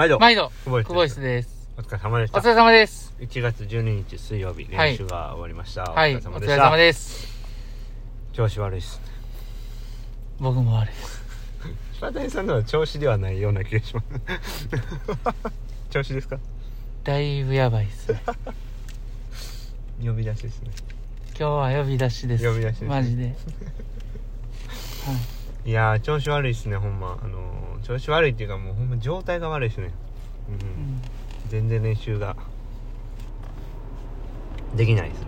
毎度。毎度、久保井です。お疲れ様でした。お疲れ様です。1月12日水曜日、はい練習が終わりました。はい、おお疲れ様でした。疲れ様です。調子悪いっす。僕もあれ。柴谷さんのは調子ではないような気がします。調子ですか？だいぶやばいっすね。呼び出しですね。今日は呼び出しです。呼び出しですマジで。い やー、調子悪いっすね、ほんま。あのー、調子悪いっていうかもうほんま状態が悪いっすね。うん。うん全然練習ができないですね。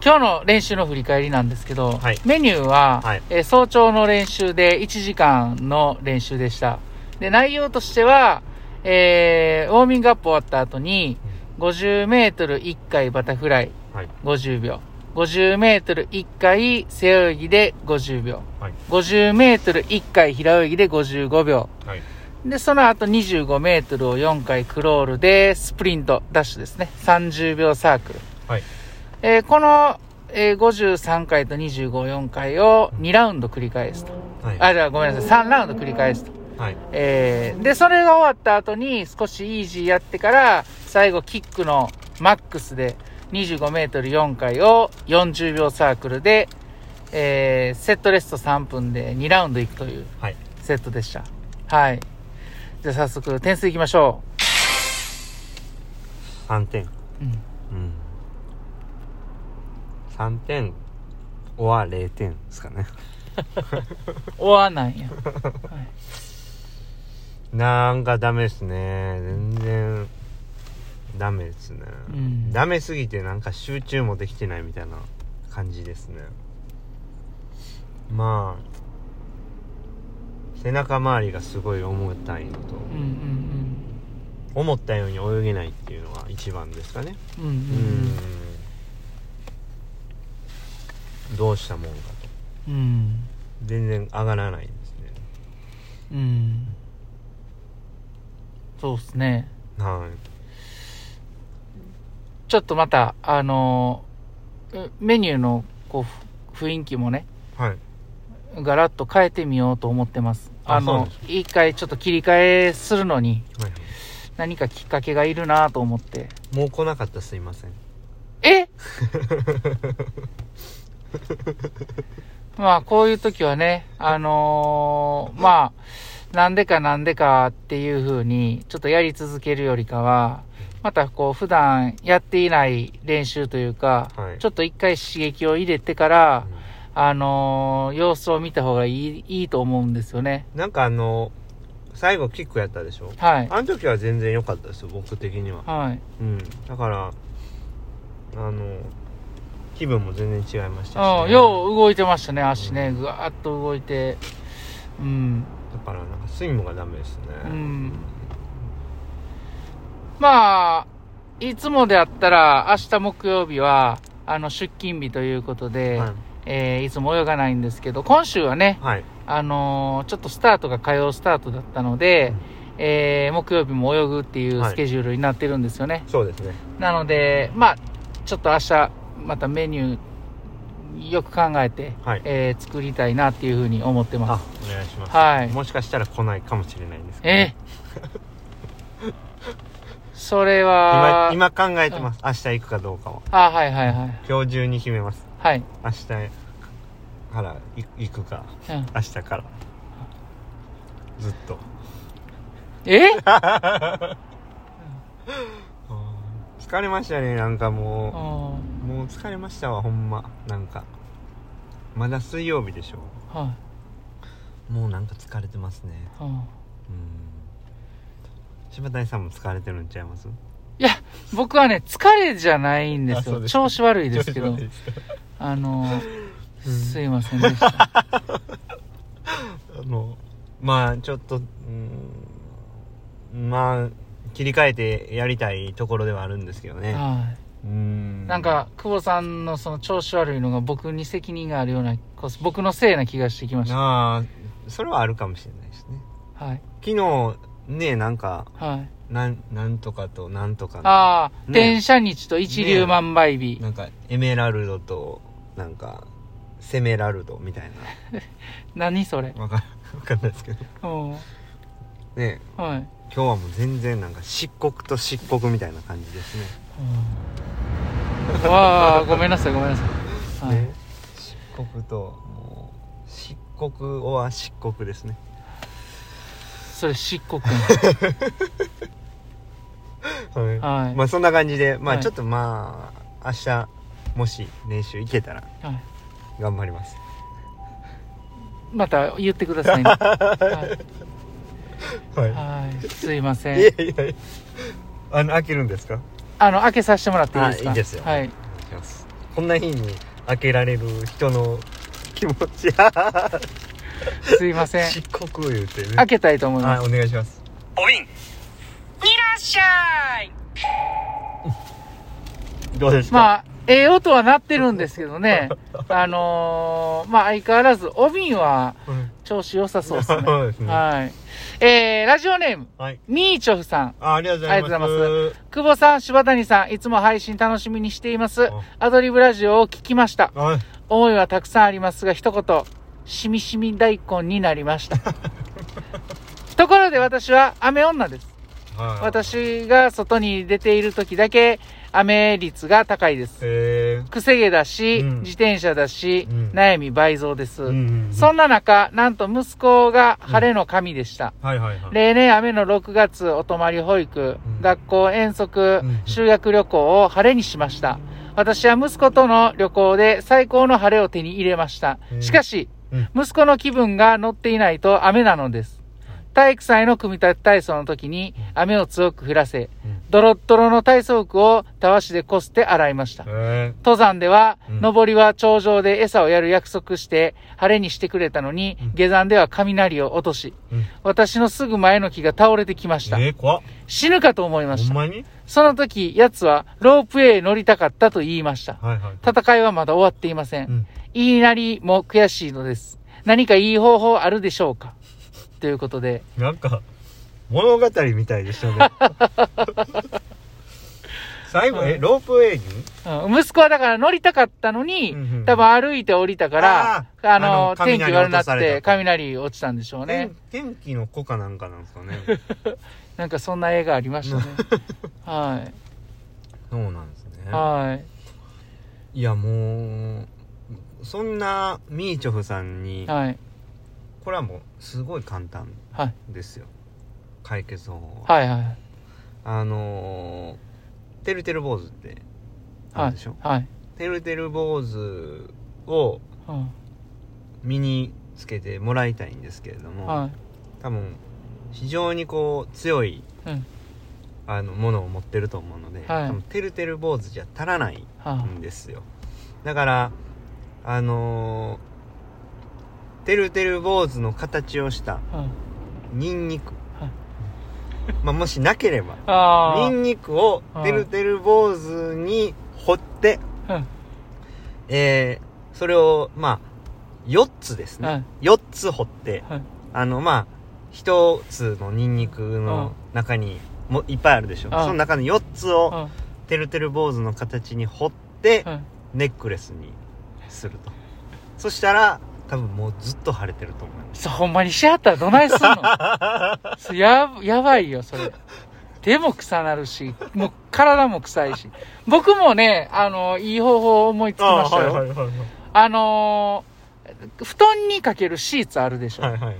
今日の練習の振り返りなんですけど、はいメニューは、はいえー早朝の練習で1時間の練習でした。で、内容としては、えーウォーミングアップ終わった後に、50メートル1回バタフライはい。50秒。50メートル1回背泳ぎで50秒。はい。50メートル1回平泳ぎで55秒。はい。で、その後25メートルを4回クロールでスプリント、ダッシュですね。30秒サークル。はい。えーこの、えー53回と25、4回を2ラウンド繰り返すと。はい。あ、じゃあごめんなさい。3ラウンド繰り返すと。はい。えーで、それが終わった後に少しイージーやってから、最後キックのマックスで25メートル4回を40秒サークルで、えーセットレスト3分で2ラウンドいくというはい。セットでした。はい。じゃあ早速点数いきましょ3点。う。うん。うん。3点、は0点ですかね。終わなんや。なんかダメですね。全然、ダメですね。うんダメすぎてなんか集中もできてないみたいな感じですね。まあ、背中周りがすごい重たいのと、うんうん思ったように泳げないっていうのが一番ですかね。うん。うんううんうん。ん。どうしたもんかと。うん。全然上がらないですね。うん。そうっすね。はい。ちょっとまた、あのーうメニューのこうふ雰囲気もね、はい。ガラッと変えてみようと思ってます。あの一回ちょっと切り替えするのにはい何かきっかけがいるなと思って。もう来なかったらすいません。え？まあ、こういう時はね、あのーまあ、なんでかなんでかっていう風に、ちょっとやり続けるよりかは、またこう、普段やっていない練習というか、はいちょっと一回刺激を入れてから、うんあのー様子を見た方がいい、いいと思うんですよね。なんかあの、最後キックやったでしょ？はい。あの時は全然良かったですよ、僕的には。はい。うん。だから、あの、気分も全然違いましたし、うん、よう動いてましたね、足ね。ぐわーっと動いて。うん。だからなんかスイングがダメですね。うんまあ、いつもであったら、明日木曜日は、あの、出勤日ということで、はいえーいつも泳がないんですけど、今週はね、はい。あのーちょっとスタートが火曜スタートだったので、えー木曜日も泳ぐっていうはいスケジュールになってるんですよね。そうですね。なので、まあ、ちょっと明日、またメニュー、よく考えて、はいえー作りたいなっていうふうに思ってあます。、お願いします。はいもしかしたら来ないかもしれないんですけど、え？それは今、、今考えてます。明日行くかどうかは。あ、はいはいはい。今日中に決めます。はい。明日からい行くか、うん、明日から。ずっと。え？疲れましたね、なんかうもんう。もう疲れましたわ、ほんま。なんか。まだ水曜日でしょ。はもうなんか疲れてますね。い。うんうん。柴谷さんも疲れてるんちゃいます？いや、僕はね、疲れじゃないんですよ。あそうです調子悪いですけど調子悪い、ですかあの、うんすいませんでした。あの、まあちょっと、うん、まあ、切り替えてやりたいところではあるんですけどね。はうん。い。なん、か、久保さんのその調子悪いのが僕に責任があるような、僕のせいな気がしてきました。ああ、それはあるかもしれないですね。はい。昨日、ね、なんか、はい。なん、なんとかとなんとかのああ、ね転写日と一粒万倍日。なんか、エメラルドと、なんか、セメラルドみたい 何それ。な。わかん、わかんないですけど。うん。ね、はい。今日はもう全然なんか漆黒と漆黒みたいな感じですね。うん。わあごめんなさいごめんなさい、はい。ね。漆黒ともう漆黒は漆黒ですね。それ漆黒。はい。はい。まあそんな感じでまはい。あちょっとまあ明日もし練習行けたらはい。頑張ります。また言ってくださいね、はいはい。はい、すいません。いやいやいや。あの開けるんですか？あの開けさせてもらっていいですか？あいいですよ。はい。お願いします。こんな日に開けられる人の気持ち。すいません。漆黒言うてね。開けたいと思います。はいお願いします。おびん。いらっしゃい。どうでしたまあええ音は鳴ってるんですけどね。あのーまあ相変わらずお瓶はうん。調子良さそうですね。そうですね。はいえー、ラジオネームはい。ミーチョフさん。あありがとうございます。ありがとうござい久保さん柴谷さんいつも配信楽しみにしています。あ。アドリブラジオを聞きました。はい。思いはたくさんありますが一言しみしみ大根になりました。ところで私は雨女です。はい。私が外に出ている時だけ雨率が高いです。へくせ毛だし、うん。自転車だし、うん。悩み倍増です、えうんそんな中なんと息子が晴れの神でした、はいはいはい。例年雨の6月お泊まり保育、うん。学校遠足、うん修学旅行を晴れにしました。私は息子との旅行で最高の晴れを手に入れました。うん。しかし、うん。息子の気分が乗っていないと雨なのです。体育祭の組み立て体操の時に雨を強く降らせ、うんドロッドロの体操服をたわしでこすって洗いました。へ登山では、うん。登りは頂上で餌をやる約束して、晴れにしてくれたのに、うん。下山では雷を落とし、えうん。私のすぐ前の木が倒れてきました。えー死ぬかと思いました。その時、奴はロープウェイ乗りたかったと言いました。はいはい。戦いはまだ終わっていません。言いなりも悔しいのです。何かいい方法あるでしょうか？ということで、なんか物語みたいでしたね 最後えロープウェイに？うん息子はだから乗りたかったのに、うんうん多分歩いて降りたから、ああーの、あの天気悪くなっ雷落とされて、雷落ちたんでしょうね天。天気の子かなんかなんですかね？なんかそんな絵がありましたね。はそうなんですい。ねはいやもうそんなミーチョフさんにい。はい。これはもうすごい簡単はい。ですよ解決法ははい。はい。あのー、てるてる坊主ってあはいるでしょ、。はい。てるてる坊主をうん身につけてもらいたいんですけれども、はい。多分非常にこう強いうん。あのものを持ってると思うので、はい多分てるてる坊主じゃ足らないはんですよだからあのー、てるてる坊主の形をしたニンニク、はい まあ、もしなければあニンニクをてるてる坊主に掘って、あ。うん。えー、それをまあ4つですね、はい4つ掘ってはい。あのまあ1つのニンニクの中にもいっぱいあるでしょ、うんその中の4つをうん。てるてる坊主の形に掘ってうん。ネックレスにするとそしたら多分もうずっと晴れてると思いますそう、ほんまにしはったらどないすんの？そや、やばいよ、それ。手も臭なるし、もう体も臭いし。僕もね、あの、いい方法を思いつきましたよ。あ,、はいはいはいのー布団にかけるシーツあるでしょ。はいはいはい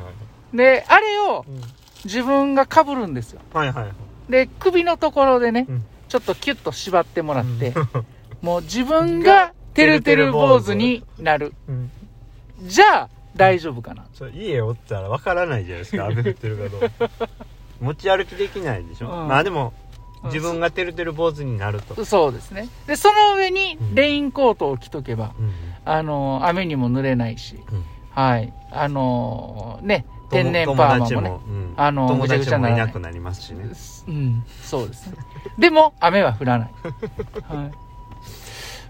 で、あれをうん自分が被るんですよ。はいはいはいで、首のところでね、うんちょっとキュッと縛ってもらって、うんもう自分がてるてる坊主になる。うんじゃあ、大丈夫かな。それ家おったらわからないじゃないですか 雨降ってるかどうか持ち歩きできないでしょ、うんまあでも自分がてるてる坊主になると、そうですね。で、その上にうんレインコートを着とけば、うんあの、雨にも濡れないし、うんはい。あのね、天然パーマもねあの友達もちゃないらないなくなりますしねうん、そうですね。でも、雨は降らない。はい。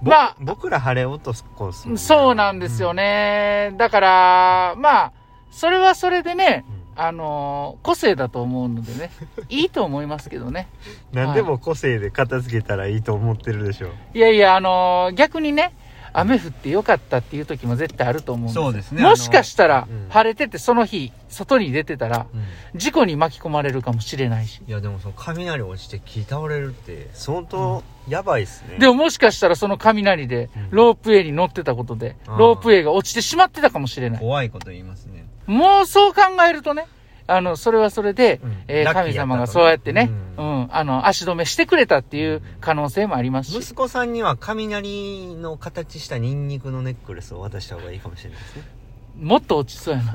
ぼまあ僕ら晴れ落とすコースもねそうなんですよね。だから、まあ、それはそれでね、うんあの個性だと思うのでね、いいと思いますけどね。何でも個性で片付けたらいいと思ってるでしょいやいや、あの逆にね、雨降ってよかったっていう時も絶対あると思うんですよ。そうですね。もしかしたらうん、晴れててその日、外に出てたら、うん。事故に巻き込まれるかもしれないし。いやでもその雷落ちて木倒れるって相当やばいっすね、でももしかしたらその雷でうん、ロープウェイに乗ってたことで、あー。ロープウェイが落ちてしまってたかもしれない。怖いこと言いますね。もうそう考えるとね、あの、それはそれで、うん。えー神様がそうやってね、う、うん。あの、足止めしてくれたっていう可能性もありますし。息子さんには雷の形したニンニクのネックレスを渡した方がいいかもしれないですね、もっと落ちそうやな。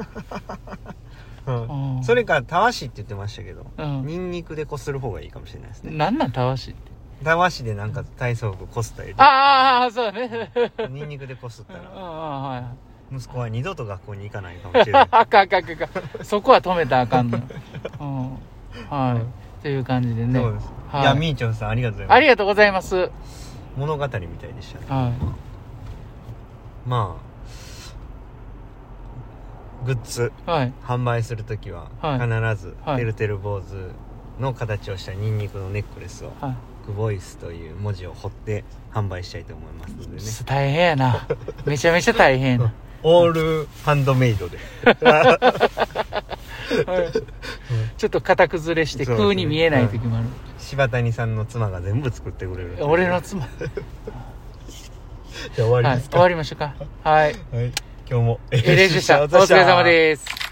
うん。それからたわしって言ってましたけど、うん。ニンニクでこする方がいいかもしれないですね。なんなんたわしって？たわしでなんか体操服こすったりああ、そうだね。ニンニクでこすったうんらはい。息子は二度と学校に行かないかもしれない あかんあかんあか。そこは止めたらあかんのよ。うん。はい。という感じでね。そうです、はいい、やみーちょんさんありがとうございますありがとうございます。物語みたいでしたねはい。まあグッズはい。販売するときははい必ずはいてるてる坊主の形をしたニンニクのネックレスをはい。クボイスという文字を彫って販売したいと思いますのでね大変やな。めちゃめちゃ大変やな。オールハンドメイドでちょっと型崩れして空に見えない時もある。柴谷さんの妻が全部作ってくれる俺の妻。じゃあ終わりはい。ですか、終わりましょうか。はい。はい、今日もエレジでした。お疲れ様です。